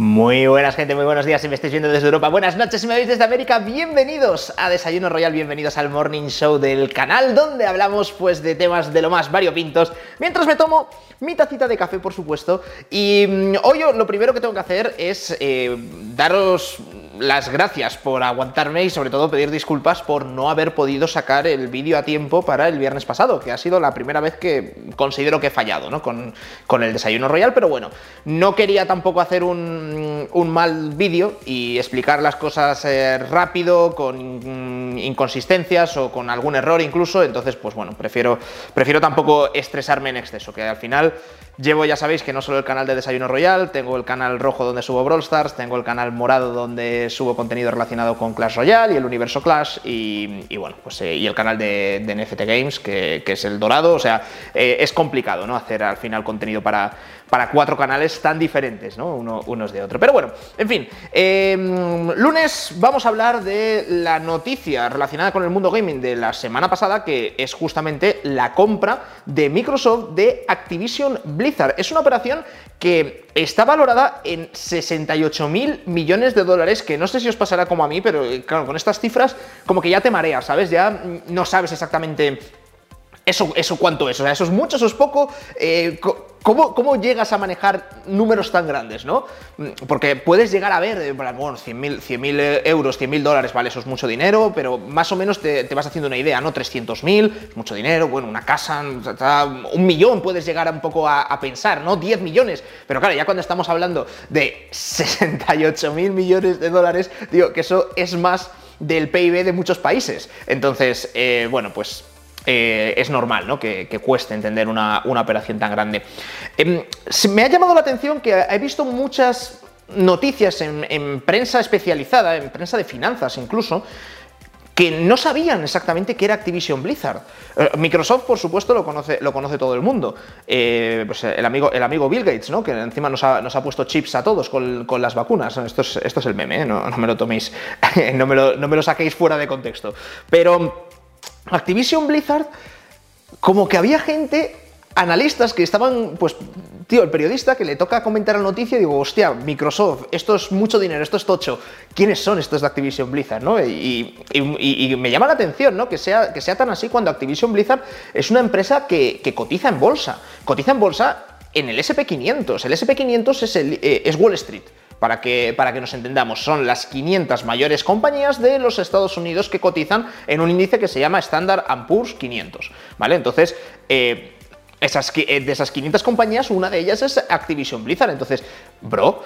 Muy buenas gente, muy buenos días. Si me estáis viendo desde Europa, buenas noches. Si me veis desde América, bienvenidos a Desayuno Royal, bienvenidos al Morning Show del canal donde hablamos pues de temas de lo más variopintos. Mientras me tomo mi tacita de café por supuesto. Y mm, hoy lo primero que tengo que hacer es eh, daros las gracias por aguantarme y sobre todo pedir disculpas por no haber podido sacar el vídeo a tiempo para el viernes pasado, que ha sido la primera vez que considero que he fallado ¿no? con, con el Desayuno Royal, pero bueno, no quería tampoco hacer un un, mal vídeo y explicar las cosas eh, rápido, con inconsistencias o con algún error incluso, entonces pues bueno, prefiero, prefiero tampoco estresarme en exceso, que al final llevo, ya sabéis, que no solo el canal de Desayuno Royal, tengo el canal rojo donde subo Brawl Stars, tengo el canal morado donde subo contenido relacionado con Clash Royale y el universo Clash y, bueno, pues eh, y el canal de, NFT Games, que, es el dorado, o sea, eh, es complicado, ¿no? Hacer al final contenido para, para cuatro canales tan diferentes, ¿no? Uno, unos de otro. Pero bueno, en fin, em, lunes vamos a hablar de la noticia relacionada con el mundo gaming de la semana pasada, que es justamente la compra de Microsoft de Activision Blizzard. Es una operación que está valorada en 68 mil millones de dólares, que no sé si os pasará como a mí, pero eh, claro, con estas cifras como que ya te mareas, ¿sabes? Ya no sabes exactamente eso, eso cuánto es, o sea, eso es mucho, eso es poco. Eh, ¿Cómo, llegas a manejar números tan grandes, no? Porque puedes llegar a ver, eh, bueno, 100.000 eh, euros, 100.000 dólares, vale, eso es mucho dinero, pero más o menos te, vas haciendo una idea, ¿no? 300.000, mucho dinero, bueno, una casa, un millón puedes llegar un poco a, pensar, ¿no? 10 millones, pero claro, ya cuando estamos hablando de 68.000 millones de dólares, digo que eso es más del PIB de muchos países. Entonces, bueno, pues eh, es normal ¿no? que, cueste entender una, operación tan grande. Em, me ha llamado la atención que he visto muchas noticias en, prensa especializada, en prensa de finanzas incluso, que no sabían exactamente qué era Activision Blizzard. Eh, Microsoft, por supuesto, lo conoce, lo conoce todo el mundo. Eh, pues el, amigo, el amigo Bill Gates, ¿no? que encima nos ha, puesto chips a todos con, las vacunas. Esto es, esto es el meme, no, me lo toméis, no me lo, no me lo saquéis fuera de contexto. Pero Activision Blizzard, como que había gente, analistas que estaban, pues, tío, el periodista que le toca comentar la noticia, digo, hostia, Microsoft, esto es mucho dinero, esto es tocho, ¿quiénes son estos de Activision Blizzard? ¿no? Y, me llama la atención, ¿no? Que sea, que sea tan así cuando Activision Blizzard es una empresa que, cotiza en bolsa, cotiza en bolsa en el SP500, el SP500 es, el, eh, es Wall Street. Para que, para que nos entendamos, son las 500 mayores compañías de los Estados Unidos que cotizan en un índice que se llama Standard Poor's 500. ¿Vale? Entonces, eh, eh, de esas 500 compañías, una de ellas es Activision Blizzard. Entonces, bro,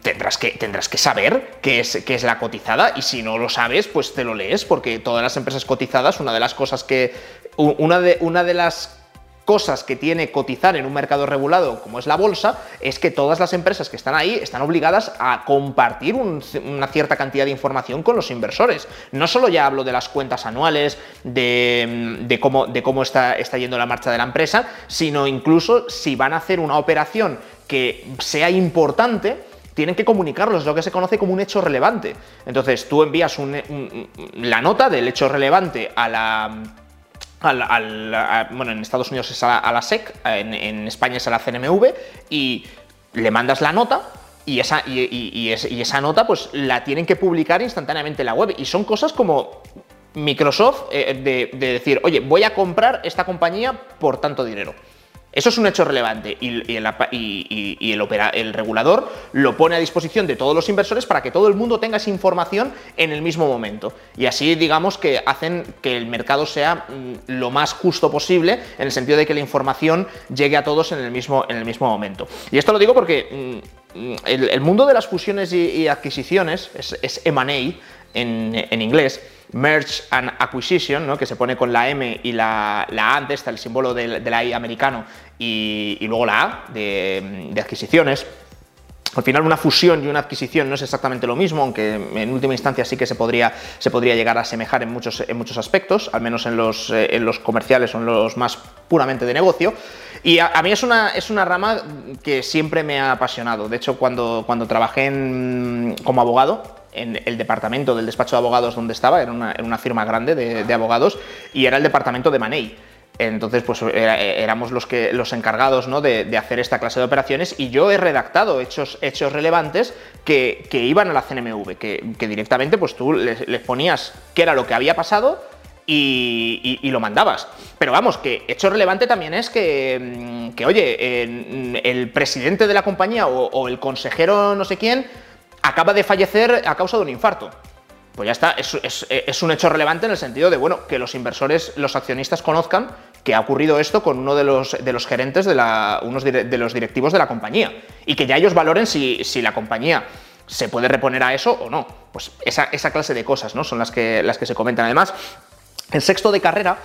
tendrás que, tendrás que saber qué es, qué es la cotizada y si no lo sabes, pues te lo lees, porque todas las empresas cotizadas, una de las cosas que... Una de, una de las cosas que tiene cotizar en un mercado regulado como es la bolsa, es que todas las empresas que están ahí están obligadas a compartir una cierta cantidad de información con los inversores. No solo ya hablo de las cuentas anuales, de, cómo, de cómo está, está yendo la marcha de la empresa, sino incluso si van a hacer una operación que sea importante, tienen que comunicarlos, lo que se conoce como un hecho relevante. Entonces tú envías la nota del hecho relevante a la bueno, en Estados Unidos es a la, SEC, en, España es a la CNMV, y le mandas la nota y esa, y, esa nota pues la tienen que publicar instantáneamente en la web. Y son cosas como Microsoft eh, de decir, oye, voy a comprar esta compañía por tanto dinero. Eso es un hecho relevante y, el, regulador lo pone a disposición de todos los inversores para que todo el mundo tenga esa información en el mismo momento. Y así digamos que hacen que el mercado sea mm, lo más justo posible en el sentido de que la información llegue a todos en el mismo, en el mismo momento. Y esto lo digo porque mm, el, mundo de las fusiones y, adquisiciones es, es M&A en inglés Merge and Acquisition, ¿no? que se pone con la M y la, A antes, está el símbolo de, la I americano y, luego la A de, adquisiciones. Al final una fusión y una adquisición no es exactamente lo mismo, aunque en última instancia sí que se podría, se podría llegar a asemejar en muchos, en muchos aspectos, al menos en los, eh, en los comerciales o en los más puramente de negocio. Y a, mí es una, es una rama que siempre me ha apasionado. De hecho, cuando, cuando trabajé como abogado, en el departamento del despacho de abogados donde estaba, era una, una firma grande de, abogados, y era el departamento de Manei. Entonces, pues éramos los, que, los encargados ¿no? de, hacer esta clase de operaciones y yo he redactado hechos, hechos relevantes que, iban a la CNMV, que, directamente pues tú les, ponías qué era lo que había pasado y, lo mandabas. Pero vamos, que hecho relevante también es que, mm, oye, el presidente de la compañía o el consejero no sé quién acaba de fallecer a causa de un infarto. Pues ya está, es, un hecho relevante en el sentido de, bueno, que los inversores, los accionistas conozcan que ha ocurrido esto con uno de los, de los gerentes, de la, unos de los directivos de la compañía, y que ya ellos valoren si, la compañía se puede reponer a eso o no. Pues esa, esa clase de cosas, ¿no? Son las que, las que se comentan. Además, el sexto de carrera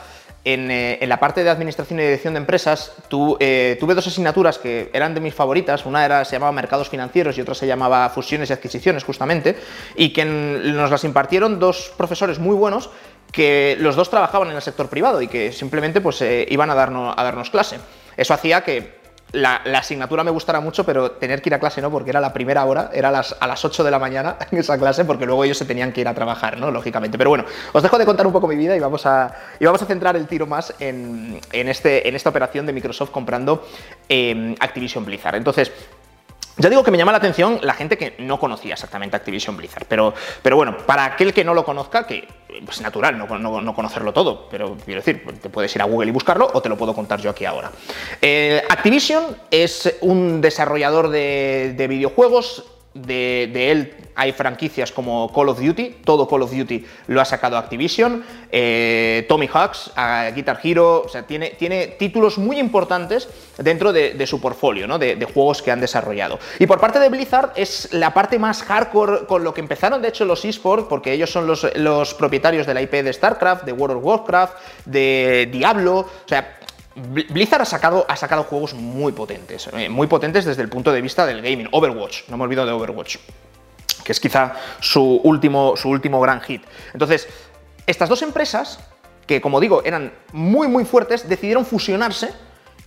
eh, en, la parte de administración y dirección de empresas eh, tuve dos asignaturas que eran de mis favoritas. Una era, se llamaba mercados financieros y otra se llamaba fusiones y adquisiciones, justamente, y que nos las impartieron dos profesores muy buenos que los dos trabajaban en el sector privado y que simplemente pues, eh, iban a darnos, a darnos clase. Eso hacía que la, asignatura me gustará mucho, pero tener que ir a clase no, porque era la primera hora, era las, a las 8 de la mañana en esa clase, porque luego ellos se tenían que ir a trabajar, ¿no? Lógicamente. Pero bueno, os dejo de contar un poco mi vida y vamos a, y vamos a centrar el tiro más en, este, en esta operación de Microsoft comprando eh, Activision Blizzard. Entonces, ya digo que me llama la atención la gente que no conocía exactamente Activision Blizzard, pero, pero bueno, para aquel que no lo conozca, que es pues, natural no, conocerlo todo, pero quiero decir, te puedes ir a Google y buscarlo o te lo puedo contar yo aquí ahora. Eh, Activision es un desarrollador de, de videojuegos de, él hay franquicias como Call of Duty, todo Call of Duty lo ha sacado Activision, eh, Tommy Hawks, Guitar Hero, o sea, tiene, tiene títulos muy importantes dentro de, su portfolio, ¿no? de, juegos que han desarrollado. Y por parte de Blizzard es la parte más hardcore con lo que empezaron, de hecho, los esports, porque ellos son los, los propietarios de la IP de StarCraft, de World of Warcraft, de Diablo, o sea, Blizzard ha sacado, ha sacado juegos muy potentes, eh, muy potentes desde el punto de vista del gaming. Overwatch, no me olvido de Overwatch, que es quizá su último, su último gran hit. Entonces, estas dos empresas, que como digo, eran muy, muy fuertes, decidieron fusionarse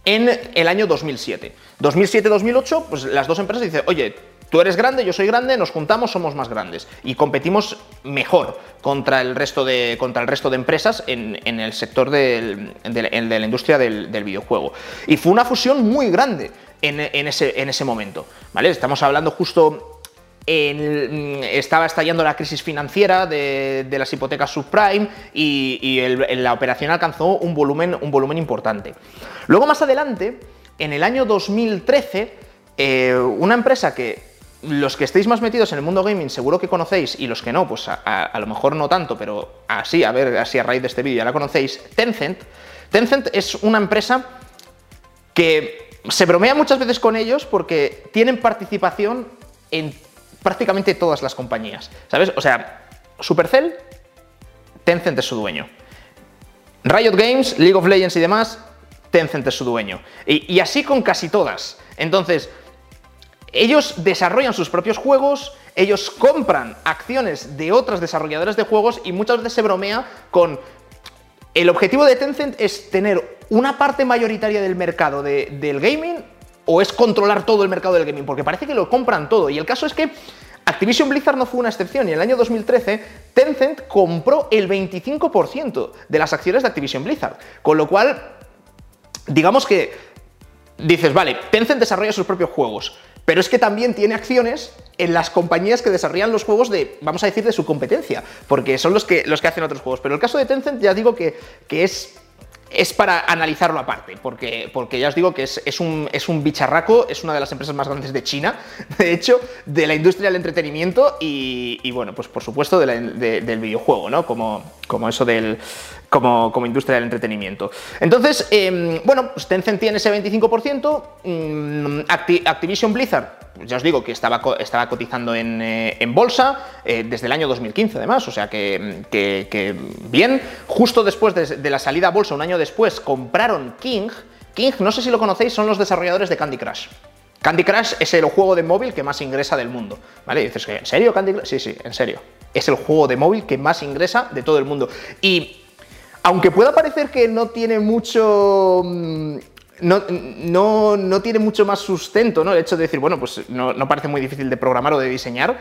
en el año 2007. 2007-2008, pues las dos empresas dicen, oye, Tú eres grande, yo soy grande, nos juntamos, somos más grandes y competimos mejor contra el resto de, contra el resto de empresas en, el sector de, la industria del, videojuego. Y fue una fusión muy grande en, ese, en ese momento. ¿vale? Estamos hablando justo estaba estallando la crisis financiera de, las hipotecas subprime y, la operación alcanzó un volumen, un volumen importante. Luego, más adelante, en el año 2013, eh, una empresa que los que estéis más metidos en el mundo gaming seguro que conocéis y los que no, pues a, lo mejor no tanto, pero así, a ver, así a raíz de este vídeo ya la conocéis, Tencent. Tencent es una empresa que se bromea muchas veces con ellos porque tienen participación en prácticamente todas las compañías, ¿sabes? O sea, Supercell, Tencent es su dueño. Riot Games, League of Legends y demás, Tencent es su dueño. y así con casi todas. Entonces, ellos desarrollan sus propios juegos, ellos compran acciones de otras desarrolladoras de juegos y muchas veces se bromea con... El objetivo de Tencent es tener una parte mayoritaria del mercado del gaming o es controlar todo el mercado del gaming, porque parece que lo compran todo. Y el caso es que Activision Blizzard no fue una excepción y en el año 2013 Tencent compró el 25% de las acciones de Activision Blizzard. Con lo cual, digamos que dices, vale, Tencent desarrolla sus propios juegos. Pero es que también tiene acciones en las compañías que desarrollan los juegos de, vamos a decir, de su competencia, porque son los que, los que hacen otros juegos. Pero el caso de Tencent ya digo que, que es es para analizarlo aparte, porque, porque ya os digo que es, un, es, un, bicharraco, es una de las empresas más grandes de China, de hecho, de la industria del entretenimiento y, bueno, pues por supuesto del videojuego, ¿no? Como, como eso del, como, industria del entretenimiento. Entonces, em, bueno, pues Tencent tiene ese 25%, mm, Activision Blizzard, pues ya os digo que estaba, estaba cotizando en, eh, bolsa eh, desde el año 2015 además, o sea que, bien, justo después de, la salida a bolsa, un año después, compraron King. King, no sé si lo conocéis, son los desarrolladores de Candy Crush. Candy Crush es el juego de móvil que más ingresa del mundo. ¿Vale? Y dices, ¿en serio Candy Crush? Sí, sí, en serio. Es el juego de móvil que más ingresa de todo el mundo. Y aunque pueda parecer que no tiene mucho... Mm, no, no, tiene mucho más sustento, ¿no? El hecho de decir, bueno, pues no, parece muy difícil de programar o de diseñar.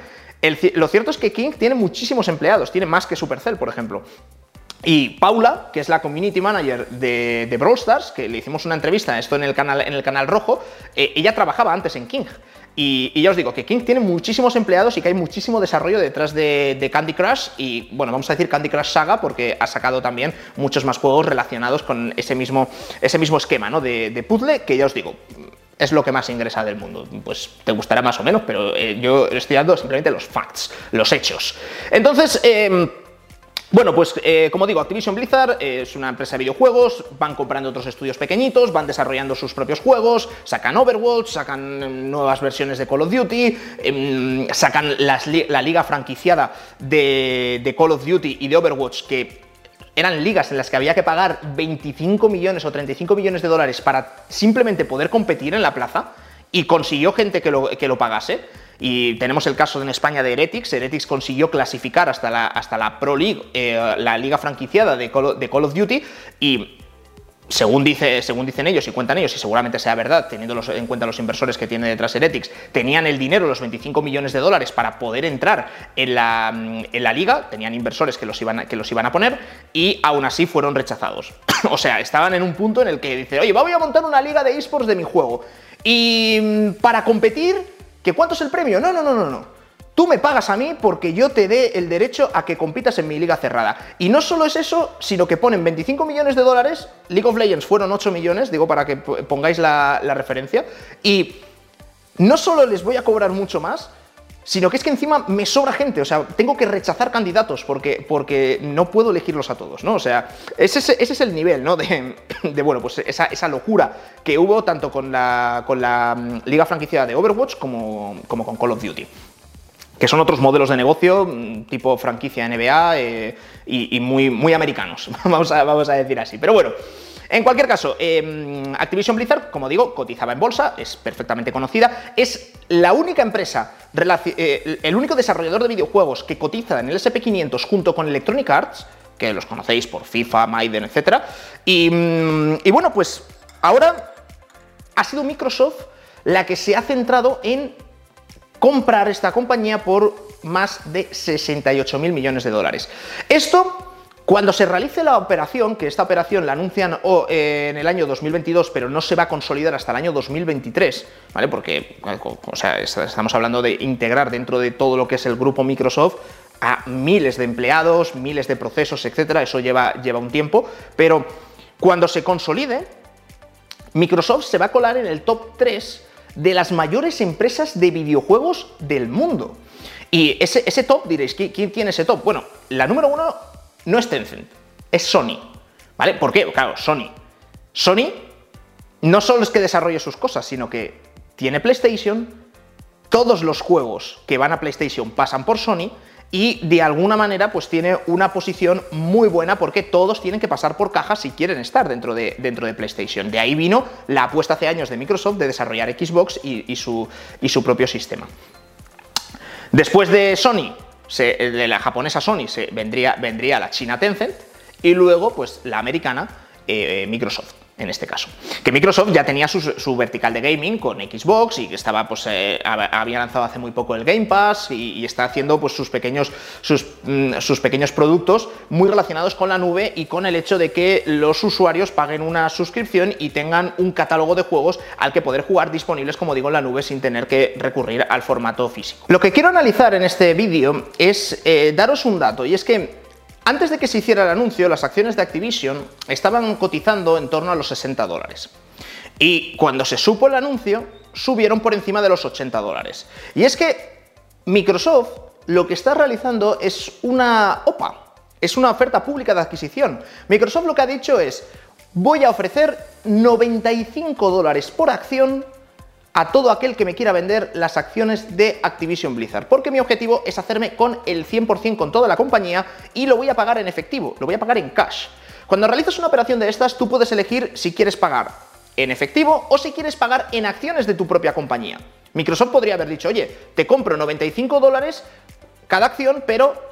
lo cierto es que King tiene muchísimos empleados, tiene más que Supercell, por ejemplo. Y Paula, que es la community manager de, de Brawl Stars, que le hicimos una entrevista, esto en el canal, en el canal rojo, eh, ella trabajaba antes en King. Y, ya os digo que King tiene muchísimos empleados y que hay muchísimo desarrollo detrás de, Candy Crush y, bueno, vamos a decir Candy Crush Saga porque ha sacado también muchos más juegos relacionados con ese mismo, ese mismo esquema, ¿no? De, puzzle que ya os digo, es lo que más ingresa del mundo. Pues te gustará más o menos, pero eh, yo estoy dando simplemente los facts, los hechos. Entonces, eh, bueno, pues eh, como digo, Activision Blizzard es una empresa de videojuegos, van comprando otros estudios pequeñitos, van desarrollando sus propios juegos, sacan Overwatch, sacan em, nuevas versiones de Call of Duty, em, sacan la liga franquiciada de, de Call of Duty y de Overwatch que eran ligas en las que había que pagar 25 millones o 35 millones de dólares para simplemente poder competir en la plaza y consiguió gente que lo, que lo pagase. Y tenemos el caso en España de Heretics. Heretics consiguió clasificar hasta la, hasta la Pro League, eh, la liga franquiciada de Call, of Duty, y según, dice, según, dicen ellos y cuentan ellos, y seguramente sea verdad, teniendo en cuenta los inversores que tiene detrás Heretics, tenían el dinero, los 25 millones de dólares, para poder entrar en la, en la liga, tenían inversores que los, iban, que los iban a poner, y aún así fueron rechazados. o sea, estaban en un punto en el que dice, oye, voy a montar una liga de esports de mi juego. Y mm, para competir ¿Que cuánto es el premio? No, no, no, no, no. Tú me pagas a mí porque yo te dé el derecho a que compitas en mi liga cerrada. Y no solo es eso, sino que ponen 25 millones de dólares, League of Legends fueron 8 millones, digo para que pongáis la, la referencia, y no solo les voy a cobrar mucho más, sino que es que encima me sobra gente, o sea, tengo que rechazar candidatos porque, porque no puedo elegirlos a todos, ¿no? O sea, ese, es el nivel, ¿no? De, bueno, pues esa, locura que hubo tanto con la, con la mm, liga franquiciada de Overwatch como, como con Call of Duty que son otros modelos de negocio mm, tipo franquicia NBA eh, y, muy, muy americanos, vamos a, vamos a decir así. Pero bueno, en cualquier caso, em, Activision Blizzard, como digo, cotizaba en bolsa, es perfectamente conocida, es la única empresa, eh, el único desarrollador de videojuegos que cotiza en el SP500 junto con Electronic Arts, que los conocéis por FIFA, Maiden, etc. Mm, y, bueno, pues ahora ha sido Microsoft la que se ha centrado en comprar esta compañía por más de 68 mil millones de dólares. Esto cuando se realice la operación, que esta operación la anuncian eh, en el año 2022, pero no se va a consolidar hasta el año 2023, ¿vale? Porque, o sea, estamos hablando de integrar dentro de todo lo que es el grupo Microsoft a miles de empleados, miles de procesos, etcétera. Eso lleva, lleva un tiempo, pero cuando se consolide, Microsoft se va a colar en el top 3 de las mayores empresas de videojuegos del mundo. Y ese, ese top, diréis, ¿quién tiene ese top? Bueno, la número uno no es Tencent, es Sony. ¿Vale? ¿Por qué? Claro, Sony. Sony no solo es que desarrolle sus cosas, sino que tiene PlayStation, todos los juegos que van a PlayStation pasan por Sony y de alguna manera pues tiene una posición muy buena porque todos tienen que pasar por caja si quieren estar dentro de, dentro de PlayStation. De ahí vino la apuesta hace años de Microsoft de desarrollar Xbox y, su, y su propio sistema. Después de Sony, de la japonesa Sony se vendría, vendría la china Tencent y luego pues la americana eh, Microsoft en este caso. Que Microsoft ya tenía su, vertical de gaming con Xbox y que estaba, pues, eh, había lanzado hace muy poco el Game Pass y, está haciendo pues, sus, pequeños, sus, mm, sus, pequeños productos muy relacionados con la nube y con el hecho de que los usuarios paguen una suscripción y tengan un catálogo de juegos al que poder jugar disponibles, como digo, en la nube sin tener que recurrir al formato físico. Lo que quiero analizar en este vídeo es eh, daros un dato y es que antes de que se hiciera el anuncio, las acciones de Activision estaban cotizando en torno a los 60 dólares. Y cuando se supo el anuncio, subieron por encima de los 80 dólares. Y es que Microsoft lo que está realizando es una OPA, es una oferta pública de adquisición. Microsoft lo que ha dicho es, voy a ofrecer 95 dólares por acción a todo aquel que me quiera vender las acciones de Activision Blizzard, porque mi objetivo es hacerme con el 100% con toda la compañía y lo voy a pagar en efectivo, lo voy a pagar en cash. Cuando realizas una operación de estas, tú puedes elegir si quieres pagar en efectivo o si quieres pagar en acciones de tu propia compañía. Microsoft podría haber dicho, oye, te compro 95 dólares cada acción, pero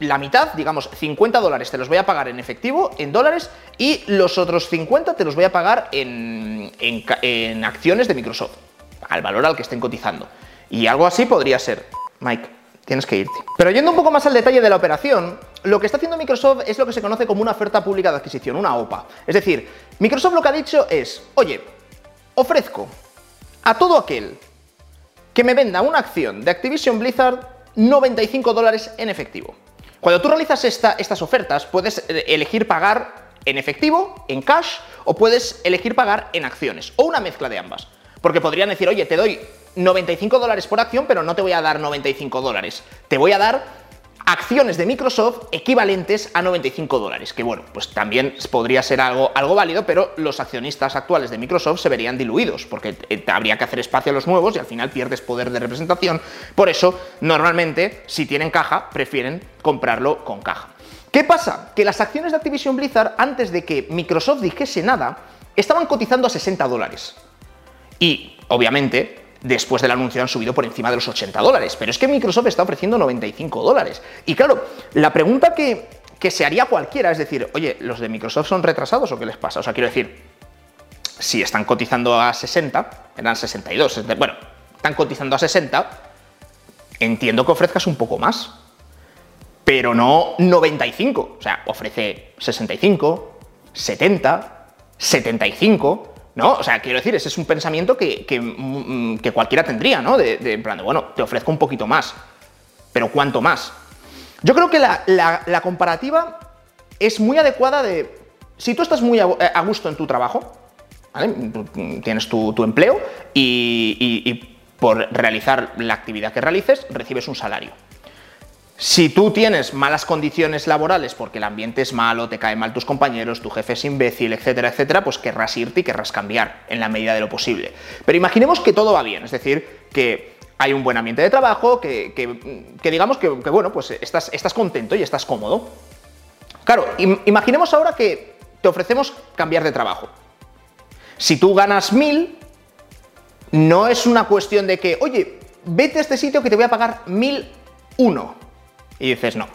la mitad, digamos 50 dólares, te los voy a pagar en efectivo, en dólares, y los otros 50 te los voy a pagar en, acciones de Microsoft, al valor al que estén cotizando. Y algo así podría ser, Mike, tienes que irte. Pero yendo un poco más al detalle de la operación, lo que está haciendo Microsoft es lo que se conoce como una oferta pública de adquisición, una OPA. Es decir, Microsoft lo que ha dicho es, oye, ofrezco a todo aquel que me venda una acción de Activision Blizzard 95 dólares en efectivo. Cuando tú realizas estas ofertas, puedes eh, elegir pagar en efectivo, en cash, o puedes elegir pagar en acciones, o una mezcla de ambas. Porque podrían decir, oye, te doy 95 dólares por acción, pero no te voy a dar 95 dólares. Te voy a dar acciones de Microsoft equivalentes a 95 dólares, que bueno, pues también podría ser algo, algo válido, pero los accionistas actuales de Microsoft se verían diluidos, porque eh, habría que hacer espacio a los nuevos y al final pierdes poder de representación. Por eso, normalmente, si tienen caja, prefieren comprarlo con caja. ¿Qué pasa? Que las acciones de Activision Blizzard, antes de que Microsoft dijese nada, estaban cotizando a 60 dólares. Y, obviamente, después del anuncio han subido por encima de los 80 dólares. Pero es que Microsoft está ofreciendo 95 dólares. Y claro, la pregunta que, se haría cualquiera es decir, oye, ¿los de Microsoft son retrasados o qué les pasa? O sea, quiero decir, si están cotizando a 60, eran 62, bueno, están cotizando a 60, entiendo que ofrezcas un poco más, pero no 95. O sea, ofrece 65, 70, 75. ¿No? O sea, quiero decir, ese es un pensamiento que, mm, cualquiera tendría, ¿no? De, en plan de, bueno, te ofrezco un poquito más, pero ¿cuánto más? Yo creo que la, comparativa es muy adecuada de, si tú estás muy a, gusto en tu trabajo. Tienes tu, empleo y por realizar la actividad que realices, recibes un salario. Si tú tienes malas condiciones laborales porque el ambiente es malo, te caen mal tus compañeros, tu jefe es imbécil, etcétera, etcétera, pues querrás irte y querrás cambiar en la medida de lo posible. Pero imaginemos que todo va bien, es decir, que hay un buen ambiente de trabajo, que, digamos que, bueno, pues estás, estás contento y estás cómodo. Claro, imaginemos ahora que te ofrecemos cambiar de trabajo. Si tú ganas mil, no es una cuestión de que, oye, vete a este sitio que te voy a pagar mil uno y dices, no,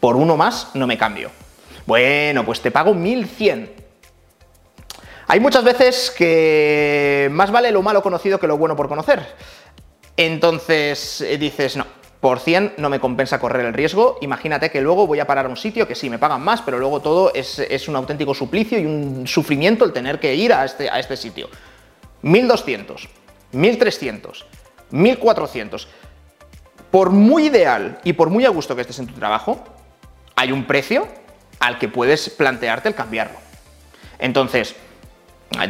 por uno más no me cambio. Bueno, pues te pago 1100. Hay muchas veces que más vale lo malo conocido que lo bueno por conocer. Entonces eh, dices, no, por 100 no me compensa correr el riesgo. Imagínate que luego voy a parar a un sitio que sí me pagan más, pero luego todo es, es, un auténtico suplicio y un sufrimiento el tener que ir a este, a este sitio. 1200, 1300, 1400 por muy ideal y por muy a gusto que estés en tu trabajo, hay un precio al que puedes plantearte el cambiarlo. Entonces,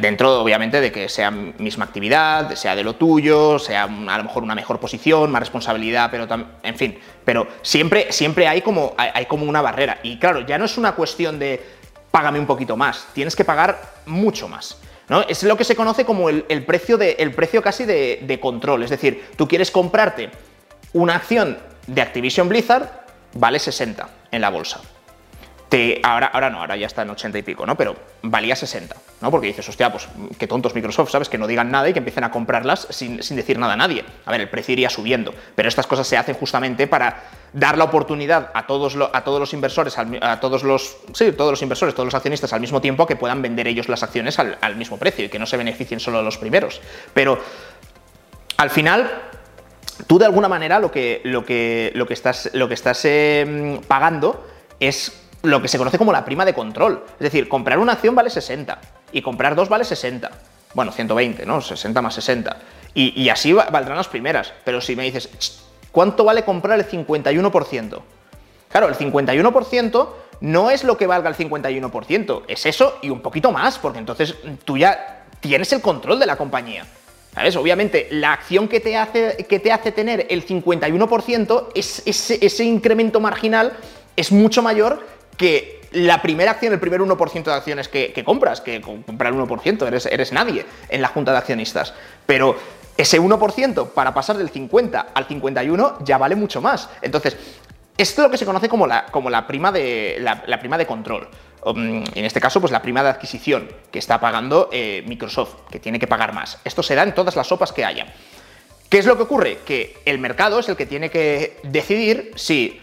dentro obviamente de que sea misma actividad, sea de lo tuyo, sea a lo mejor una mejor posición, más responsabilidad, pero en fin, pero siempre, siempre hay, como, hay, como una barrera. Y claro, ya no es una cuestión de págame un poquito más, tienes que pagar mucho más. ¿no? Es lo que se conoce como el, precio, de, el precio casi de, de control, es decir, tú quieres comprarte una acción de Activision Blizzard vale 60 en la bolsa. Te, ahora, ahora no, ahora ya está en 80 y pico, ¿no? Pero valía 60, ¿no? Porque dices, hostia, pues qué tontos Microsoft, ¿sabes? Que no digan nada y que empiecen a comprarlas sin, decir nada a nadie. A ver, el precio iría subiendo, pero estas cosas se hacen justamente para dar la oportunidad a todos, a todos los inversores, a todos los, sí, todos los inversores, todos los accionistas al mismo tiempo que puedan vender ellos las acciones al, al mismo precio y que no se beneficien solo los primeros. Pero al final tú de alguna manera lo que, lo que, lo que estás, lo que estás em, pagando es lo que se conoce como la prima de control. Es decir, comprar una acción vale 60 y comprar dos vale 60. Bueno, 120, ¿no? 60 más 60. Y, así valdrán las primeras. Pero si me dices, ¿cuánto vale comprar el 51%? Claro, el 51% no es lo que valga el 51%, es eso y un poquito más, porque entonces tú ya tienes el control de la compañía. Obviamente, la acción que te hace, que te hace tener el 51%, es, ese, incremento marginal es mucho mayor que la primera acción, el primer 1% de acciones que, compras, que comprar el 1%, eres, eres nadie en la junta de accionistas. Pero ese 1% para pasar del 50 al 51 ya vale mucho más. Entonces, esto es lo que se conoce como la, como la, prima, de, la prima de control. Um, en este caso, pues la prima de adquisición que está pagando eh, Microsoft, que tiene que pagar más. Esto se da en todas las sopas que haya. ¿Qué es lo que ocurre? Que el mercado es el que tiene que decidir si,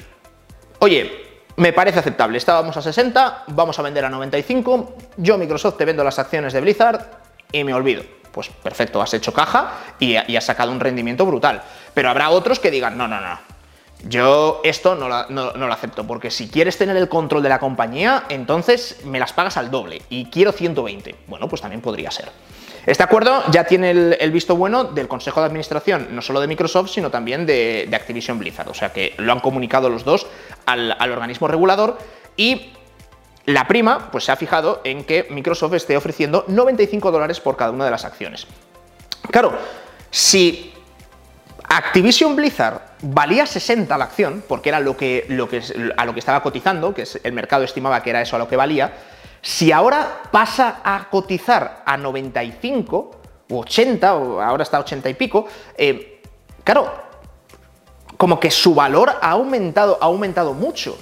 oye, me parece aceptable, estábamos a 60, vamos a vender a 95, yo Microsoft te vendo las acciones de Blizzard y me olvido. Pues perfecto, has hecho caja y, y has sacado un rendimiento brutal. Pero habrá otros que digan, no, no, no, Yo esto no, lo acepto, porque si quieres tener el control de la compañía, entonces me las pagas al doble y quiero 120. Bueno, pues también podría ser. Este acuerdo ya tiene el, visto bueno del Consejo de Administración, no solo de Microsoft, sino también de, Activision Blizzard. O sea que lo han comunicado los dos al, al organismo regulador y la prima pues se ha fijado en que Microsoft esté ofreciendo 95 dólares por cada una de las acciones. Claro, si Activision Blizzard valía 60 la acción, porque era lo que, lo que, a lo que estaba cotizando, que el mercado estimaba que era eso a lo que valía, si ahora pasa a cotizar a 95 o 80, o ahora está a 80 y pico, eh, claro, como que su valor ha aumentado, ha aumentado mucho,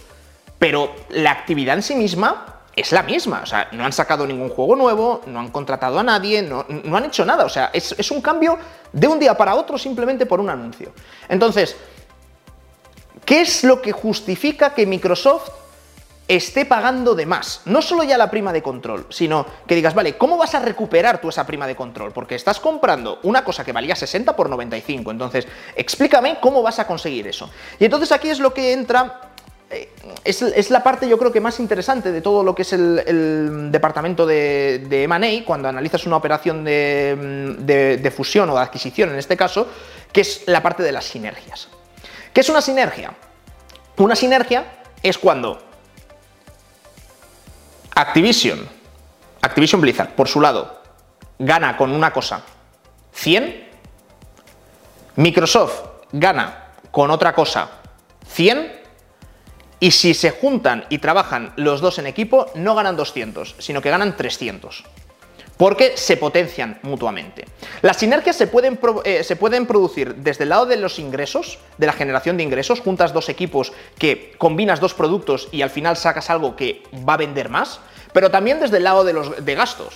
pero la actividad en sí misma es la misma. O sea, no han sacado ningún juego nuevo, no han contratado a nadie, no, han hecho nada. O sea, es, es, un cambio de un día para otro simplemente por un anuncio. Entonces, ¿qué es lo que justifica que Microsoft esté pagando de más? No solo ya la prima de control, sino que digas, vale, ¿cómo vas a recuperar tú esa prima de control? Porque estás comprando una cosa que valía 60 por 95. Entonces, explícame cómo vas a conseguir eso. Y entonces aquí es lo que entra eh, es, la parte yo creo que más interesante de todo lo que es el, departamento de, de M&A cuando analizas una operación de, fusión o de adquisición en este caso, que es la parte de las sinergias. ¿Qué es una sinergia? Una sinergia es cuando Activision, Activision Blizzard, por su lado, gana con una cosa 100, Microsoft gana con otra cosa 100 y si se juntan y trabajan los dos en equipo, no ganan 200, sino que ganan 300 porque se potencian mutuamente. Las sinergias se pueden, eh, se pueden, producir desde el lado de los ingresos, de la generación de ingresos, juntas dos equipos que combinas dos productos y al final sacas algo que va a vender más, pero también desde el lado de los de gastos.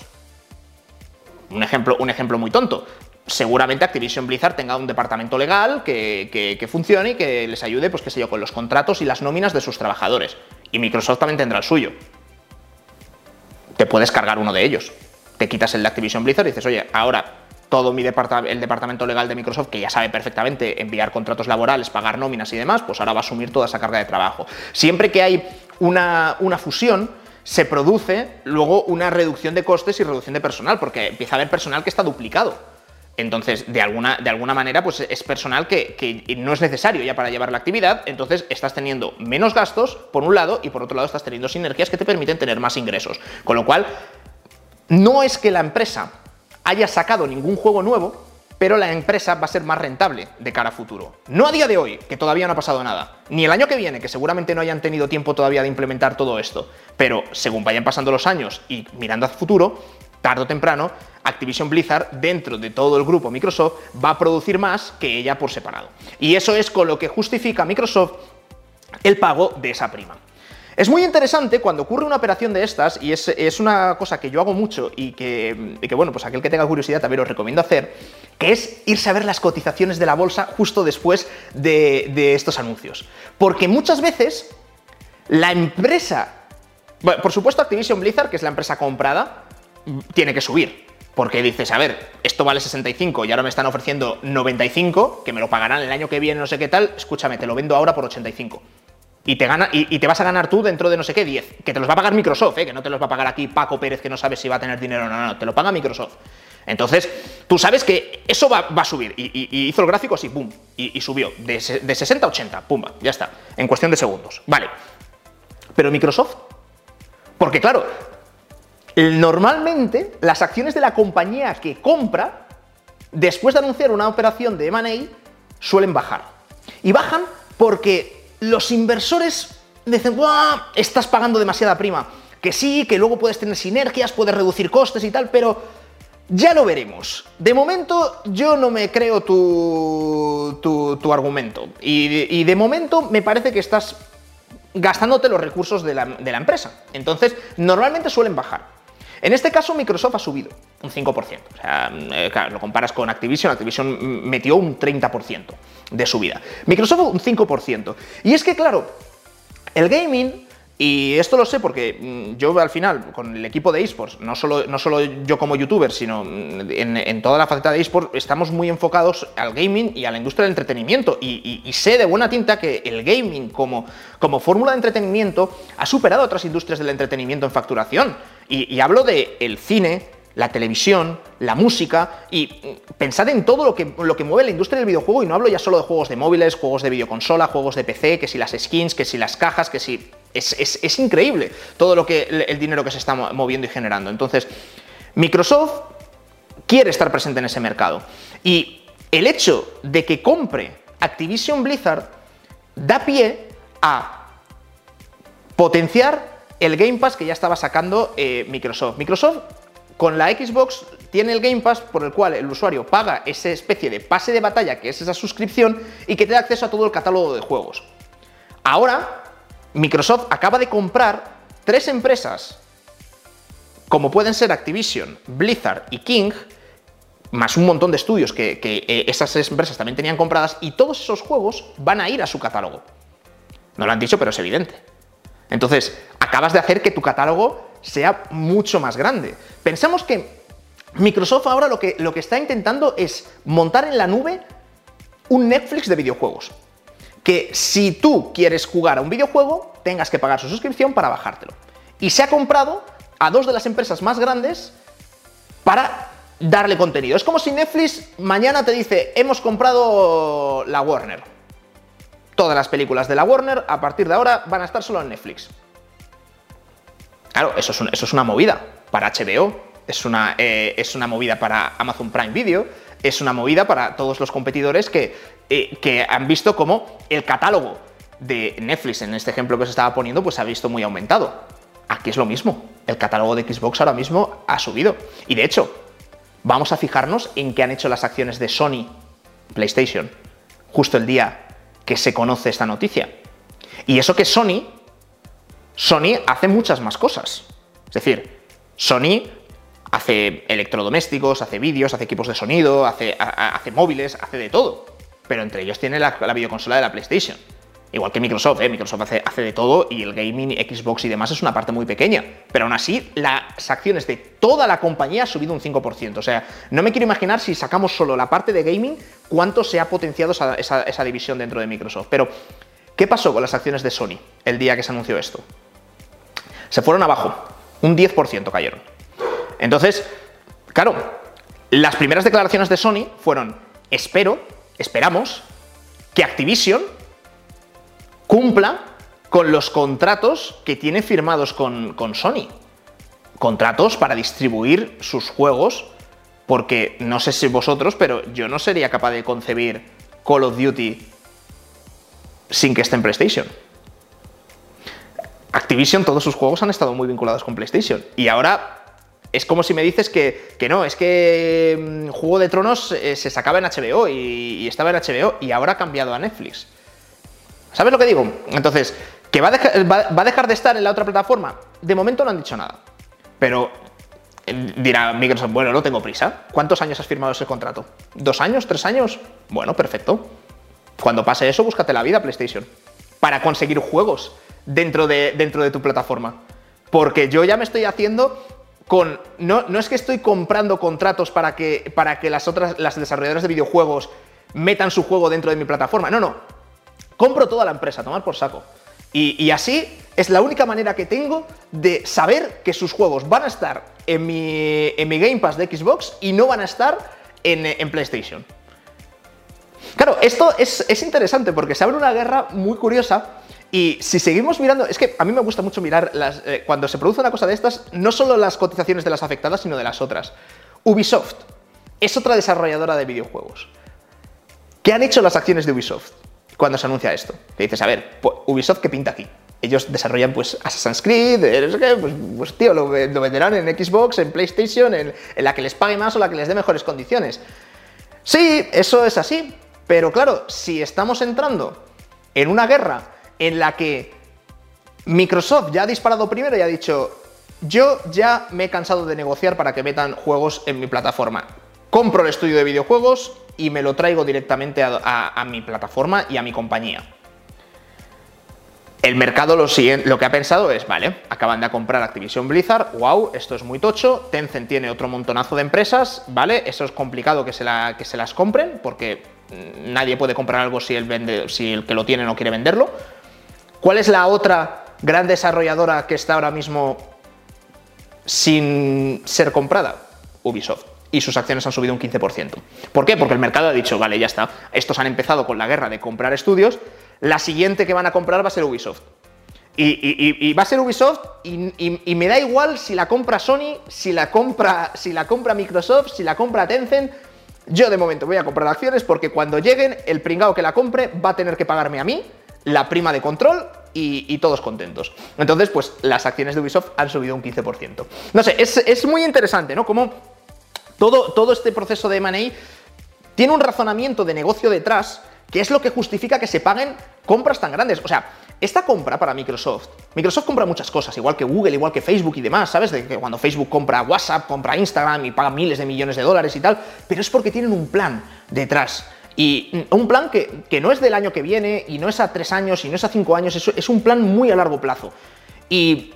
Un ejemplo, un ejemplo muy tonto seguramente Activision Blizzard tenga un departamento legal que, funcione y que les ayude, pues qué sé yo, con los contratos y las nóminas de sus trabajadores. Y Microsoft también tendrá el suyo. Te puedes cargar uno de ellos. Te quitas el de Activision Blizzard y dices, oye, ahora todo mi el departamento legal de Microsoft, que ya sabe perfectamente enviar contratos laborales, pagar nóminas y demás, pues ahora va a asumir toda esa carga de trabajo. Siempre que hay una, una fusión, se produce luego una reducción de costes y reducción de personal, porque empieza a haber personal que está duplicado. Entonces, de alguna, de alguna manera, pues es personal que, no es necesario ya para llevar la actividad, entonces estás teniendo menos gastos, por un lado, y por otro lado estás teniendo sinergias que te permiten tener más ingresos. Con lo cual, no es que la empresa haya sacado ningún juego nuevo, pero la empresa va a ser más rentable de cara a futuro. No a día de hoy, que todavía no ha pasado nada, ni el año que viene, que seguramente no hayan tenido tiempo todavía de implementar todo esto, pero según vayan pasando los años y mirando hacia futuro, tarde o temprano, Activision Blizzard, dentro de todo el grupo Microsoft, va a producir más que ella por separado. Y eso es con lo que justifica Microsoft el pago de esa prima. Es muy interesante cuando ocurre una operación de estas, y es, una cosa que yo hago mucho y que, bueno, pues aquel que tenga curiosidad también os recomiendo hacer, que es irse a ver las cotizaciones de la bolsa justo después de, de estos anuncios. Porque muchas veces la empresa, bueno, por supuesto Activision Blizzard, que es la empresa comprada, tiene que subir. Porque dices, a ver, esto vale 65 y ahora me están ofreciendo 95, que me lo pagarán el año que viene, no sé qué tal, escúchame, te lo vendo ahora por 85. Y te, gana, y, te vas a ganar tú dentro de no sé qué 10. Que te los va a pagar Microsoft, ¿eh? que no te los va a pagar aquí Paco Pérez, que no sabe si va a tener dinero o no, no, te lo paga Microsoft. Entonces, tú sabes que eso va, a subir. Y, hizo el gráfico así, pum, y, subió. De, de 60 a 80, pumba, ya está. En cuestión de segundos. Vale. Pero Microsoft. Porque claro, Normalmente, las acciones de la compañía que compra, después de anunciar una operación de M&A, suelen bajar. Y bajan porque los inversores dicen, ¡guau! Estás pagando demasiada prima. Que sí, que luego puedes tener sinergias, puedes reducir costes y tal, pero ya lo veremos. De momento yo no me creo tu, tu, argumento. Y, de momento me parece que estás gastándote los recursos de la, de la empresa. Entonces, normalmente suelen bajar. En este caso, Microsoft ha subido un 5%. O sea, eh, claro, lo comparas con Activision, Activision metió un 30% de subida. Microsoft un 5%. Y es que, claro, el gaming Y esto lo sé porque mm, yo al final, con el equipo de esports, no solo, no solo yo como youtuber, sino mm, en, toda la faceta de esports, estamos muy enfocados al gaming y a la industria del entretenimiento. Y, sé de buena tinta que el gaming como, como fórmula de entretenimiento ha superado otras industrias del entretenimiento en facturación. Y, hablo del el cine, la televisión, la música y mm, pensad en todo lo que, lo que mueve la industria del videojuego y no hablo ya solo de juegos de móviles, juegos de videoconsola, juegos de PC, que si las skins, que si las cajas, que si... Es, increíble todo lo que el dinero que se está moviendo y generando. Entonces, Microsoft quiere estar presente en ese mercado. Y el hecho de que compre Activision Blizzard da pie a potenciar el Game Pass que ya estaba sacando eh, Microsoft. Microsoft con la Xbox tiene el Game Pass por el cual el usuario paga esa especie de pase de batalla que es esa suscripción y que te da acceso a todo el catálogo de juegos. Ahora, Microsoft acaba de comprar tres empresas, como pueden ser Activision, Blizzard y King, más un montón de estudios que, eh, esas empresas también tenían compradas, y todos esos juegos van a ir a su catálogo. No lo han dicho, pero es evidente. Entonces, acabas de hacer que tu catálogo sea mucho más grande. Pensamos que Microsoft ahora lo que, lo que está intentando es montar en la nube un Netflix de videojuegos. Que si tú quieres jugar a un videojuego, tengas que pagar su suscripción para bajártelo. Y se ha comprado a dos de las empresas más grandes para darle contenido. Es como si Netflix mañana te dice, hemos comprado la Warner. Todas las películas de la Warner a partir de ahora van a estar solo en Netflix. Claro, eso es, una movida para HBO, es una, eh, es una movida para Amazon Prime Video, es una movida para todos los competidores que, eh, que han visto cómo el catálogo de Netflix, en este ejemplo que se estaba poniendo, pues ha visto muy aumentado. Aquí es lo mismo. El catálogo de Xbox ahora mismo ha subido. Y de hecho, vamos a fijarnos en qué han hecho las acciones de Sony PlayStation justo el día que se conoce esta noticia. Y eso que Sony Sony hace muchas más cosas. Es decir, Sony hace electrodomésticos, hace vídeos, hace equipos de sonido, hace, hace móviles, hace de todo. Pero entre ellos tiene la, videoconsola de la PlayStation. Igual que Microsoft, ¿eh? Microsoft hace, hace, de todo y el gaming, Xbox y demás es una parte muy pequeña. Pero aún así, las acciones de toda la compañía han subido un 5%. O sea, no me quiero imaginar si sacamos solo la parte de gaming, cuánto se ha potenciado esa, esa división dentro de Microsoft. Pero, ¿qué pasó con las acciones de Sony el día que se anunció esto? se fueron abajo. Un 10% cayeron. Entonces, claro, las primeras declaraciones de Sony fueron, espero, esperamos, que Activision cumpla con los contratos que tiene firmados con, con Sony. Contratos para distribuir sus juegos, porque no sé si vosotros, pero yo no sería capaz de concebir Call of Duty sin que esté en PlayStation. Activision, todos sus juegos han estado muy vinculados con PlayStation. Y ahora es como si me dices que, no, es que mm, Juego de Tronos eh, se sacaba en HBO y, estaba en HBO y ahora ha cambiado a Netflix. ¿Sabes lo que digo? Entonces, ¿que va a, dejar, de estar en la otra plataforma? De momento no han dicho nada. Pero eh, dirá Microsoft, bueno, no tengo prisa. ¿Cuántos años has firmado ese contrato? ¿Dos años? ¿Tres años? Bueno, perfecto. Cuando pase eso, búscate la vida PlayStation. Para conseguir juegos dentro de, tu plataforma. Porque yo ya me estoy haciendo con. No, no es que estoy comprando contratos para que, para que las otras, las desarrolladoras de videojuegos metan su juego dentro de mi plataforma. No, no. Compro toda la empresa, tomar por saco. Y, así es la única manera que tengo de saber que sus juegos van a estar en mi, en mi Game Pass de Xbox y no van a estar en, en PlayStation. Claro, esto es, es, interesante porque se abre una guerra muy curiosa y si seguimos mirando, es que a mí me gusta mucho mirar las, eh, cuando se produce una cosa de estas, no solo las cotizaciones de las afectadas, sino de las otras. Ubisoft es otra desarrolladora de videojuegos. ¿Qué han hecho las acciones de Ubisoft cuando se anuncia esto? Que dices, a ver, pues, Ubisoft, ¿qué pinta aquí? Ellos desarrollan pues Assassin's Creed, eh, pues, pues, tío, lo, venderán en Xbox, en PlayStation, en la que les pague más o la que les dé mejores condiciones. Sí, eso es así, pero claro, si estamos entrando en una guerra en la que Microsoft ya ha disparado primero y ha dicho, yo ya me he cansado de negociar para que metan juegos en mi plataforma. Compro el estudio de videojuegos y me lo traigo directamente a, mi plataforma y a mi compañía. El mercado lo, lo que ha pensado es, vale, acaban de comprar Activision Blizzard, wow, esto es muy tocho, Tencent tiene otro montonazo de empresas, ¿vale? Eso es complicado que se, que se las compren porque nadie puede comprar algo si el que lo tiene no quiere venderlo. ¿Cuál es la otra gran desarrolladora que está ahora mismo sin ser comprada? Ubisoft y sus acciones han subido un 15%. ¿Por qué? Porque el mercado ha dicho, vale, ya está, estos han empezado con la guerra de comprar estudios, la siguiente que van a comprar va a ser Ubisoft. Y, va a ser Ubisoft y, me da igual si la compra Sony, si la compra, si la compra Microsoft, si la compra Tencent. Yo de momento voy a comprar acciones porque cuando lleguen, el pringao que la compre va a tener que pagarme a mí la prima de control y, todos contentos. Entonces, pues las acciones de Ubisoft han subido un 15%. No sé, es, muy interesante, ¿no? Como todo, todo este proceso de M&A tiene un razonamiento de negocio detrás que es lo que justifica que se paguen compras tan grandes. O sea, esta compra para Microsoft, Microsoft compra muchas cosas, igual que Google, igual que Facebook y demás, ¿sabes? De que cuando Facebook compra WhatsApp, compra Instagram y paga miles de millones de dólares y tal, pero es porque tienen un plan detrás. Y un plan que, no es del año que viene, y no es a tres años, y no es a cinco años, es, es un plan muy a largo plazo. Y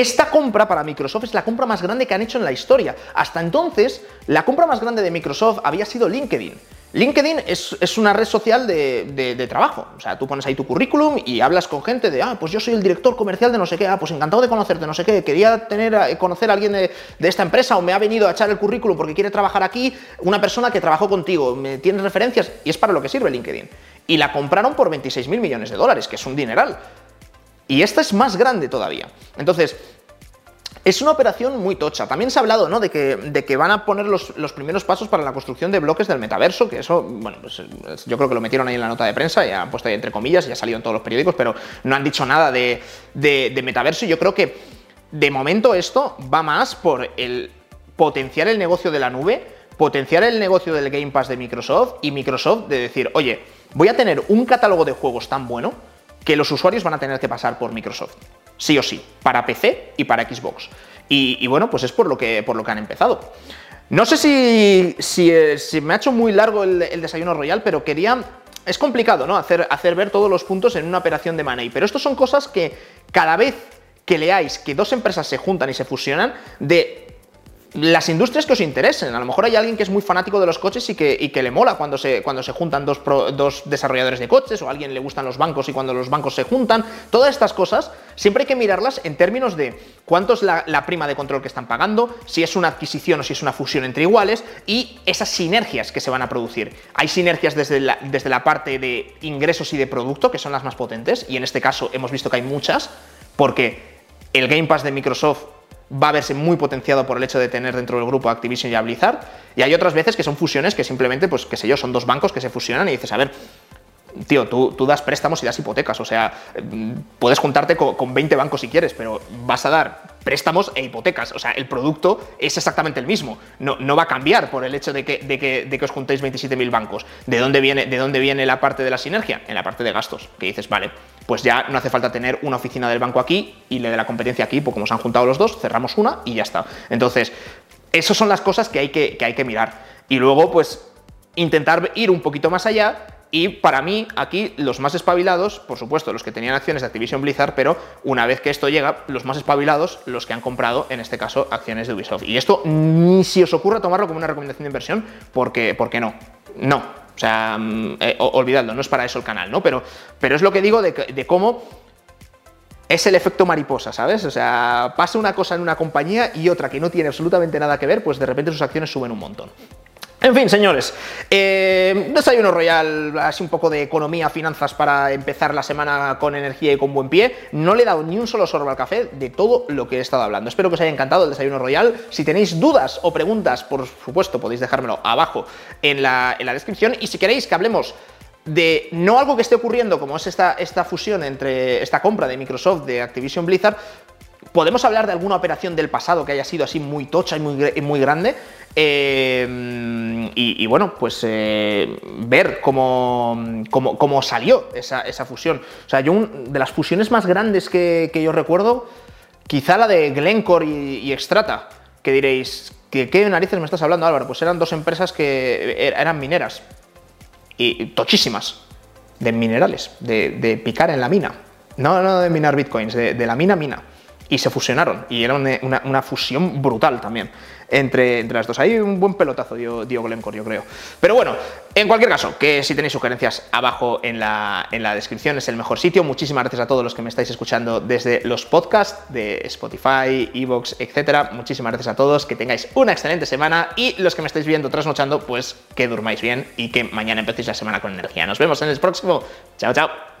esta compra para Microsoft es la compra más grande que han hecho en la historia. Hasta entonces, la compra más grande de Microsoft había sido LinkedIn. LinkedIn es, una red social de, trabajo. O sea, tú pones ahí tu currículum y hablas con gente de, ah, pues yo soy el director comercial de no sé qué, ah, pues encantado de conocerte, no sé qué, quería tener, eh, conocer a alguien de, esta empresa o me ha venido a echar el currículum porque quiere trabajar aquí, una persona que trabajó contigo, me tienes referencias y es para lo que sirve LinkedIn. Y la compraron por 26 mil millones de dólares, que es un dineral. Y esta es más grande todavía. Entonces, es una operación muy tocha. También se ha hablado ¿no? de, que, de que van a poner los, primeros pasos para la construcción de bloques del metaverso, que eso, bueno, pues, yo creo que lo metieron ahí en la nota de prensa, ya han puesto ahí entre comillas, ya ha salido en todos los periódicos, pero no han dicho nada de, de metaverso. Y yo creo que de momento esto va más por el potenciar el negocio de la nube, potenciar el negocio del Game Pass de Microsoft y Microsoft de decir, oye, voy a tener un catálogo de juegos tan bueno que los usuarios van a tener que pasar por Microsoft sí o sí, para PC y para Xbox. Y, bueno, pues es por lo que, por lo que han empezado. No sé si, si, eh, me ha hecho muy largo el, desayuno royal, pero quería es complicado, ¿no? Hacer, hacer, ver todos los puntos en una operación de money. Pero esto son cosas que cada vez que leáis que dos empresas se juntan y se fusionan, de las industrias que os interesen. A lo mejor hay alguien que es muy fanático de los coches y que, que le mola cuando se, cuando se juntan dos, dos, desarrolladores de coches, o a alguien le gustan los bancos y cuando los bancos se juntan. Todas estas cosas siempre hay que mirarlas en términos de cuánto es la, prima de control que están pagando, si es una adquisición o si es una fusión entre iguales y esas sinergias que se van a producir. Hay sinergias desde la, desde la parte de ingresos y de producto, que son las más potentes, y en este caso hemos visto que hay muchas, porque el Game Pass de Microsoft va a verse muy potenciado por el hecho de tener dentro del grupo Activision y a Blizzard. Y hay otras veces que son fusiones que simplemente, pues qué sé yo, son dos bancos que se fusionan y dices, a ver, tío, tú, tú, das préstamos y das hipotecas, o sea, mm, puedes juntarte con, 20 bancos si quieres, pero vas a dar préstamos e hipotecas, o sea, el producto es exactamente el mismo, no, no va a cambiar por el hecho de que, de que, de que os juntéis 27.000 bancos. ¿De dónde, viene, ¿De dónde viene la parte de la sinergia? En la parte de gastos, que dices, vale, pues ya no hace falta tener una oficina del banco aquí y le de la competencia aquí, porque como se han juntado los dos, cerramos una y ya está. Entonces, esas son las cosas que hay que, que, hay que mirar. Y luego, pues, intentar ir un poquito más allá y para mí, aquí los más espabilados, por supuesto, los que tenían acciones de Activision Blizzard, pero una vez que esto llega, los más espabilados, los que han comprado, en este caso, acciones de Ubisoft. Y esto ni si os ocurra tomarlo como una recomendación de inversión, porque, porque no. No. O sea, mm, eh, olvidadlo, no es para eso el canal, ¿no? Pero, pero es lo que digo de, de cómo es el efecto mariposa, ¿sabes? O sea, pasa una cosa en una compañía y otra que no tiene absolutamente nada que ver, pues de repente sus acciones suben un montón. En fin, señores, eh, desayuno royal, así un poco de economía, finanzas para empezar la semana con energía y con buen pie. No le he dado ni un solo sorbo al café de todo lo que he estado hablando. Espero que os haya encantado el desayuno royal. Si tenéis dudas o preguntas, por supuesto, podéis dejármelo abajo en la, descripción. Y si queréis que hablemos de no algo que esté ocurriendo como es esta, esta fusión entre esta compra de Microsoft de Activision Blizzard, podemos hablar de alguna operación del pasado que haya sido así muy tocha y muy, grande. Eh, y, bueno, pues eh, ver cómo, cómo, salió esa, fusión. O sea, yo de las fusiones más grandes que, yo recuerdo, quizá la de Glencore y, y Extrata, que diréis, ¿qué, ¿qué narices me estás hablando Álvaro? Pues eran dos empresas que er, eran mineras y tochísimas, de minerales, de, picar en la mina. No, no de minar bitcoins, de, la mina mina y se fusionaron. Y era una, fusión brutal también entre, entre, las dos. Hay un buen pelotazo dio, dio Glencore, yo creo. Pero bueno, en cualquier caso, que si tenéis sugerencias abajo en la, en la descripción es el mejor sitio. Muchísimas gracias a todos los que me estáis escuchando desde los podcasts de Spotify, Evox, etcétera. Muchísimas gracias a todos. Que tengáis una excelente semana y los que me estáis viendo trasnochando, pues que durmáis bien y que mañana empecéis la semana con energía. Nos vemos en el próximo. Chao, chao.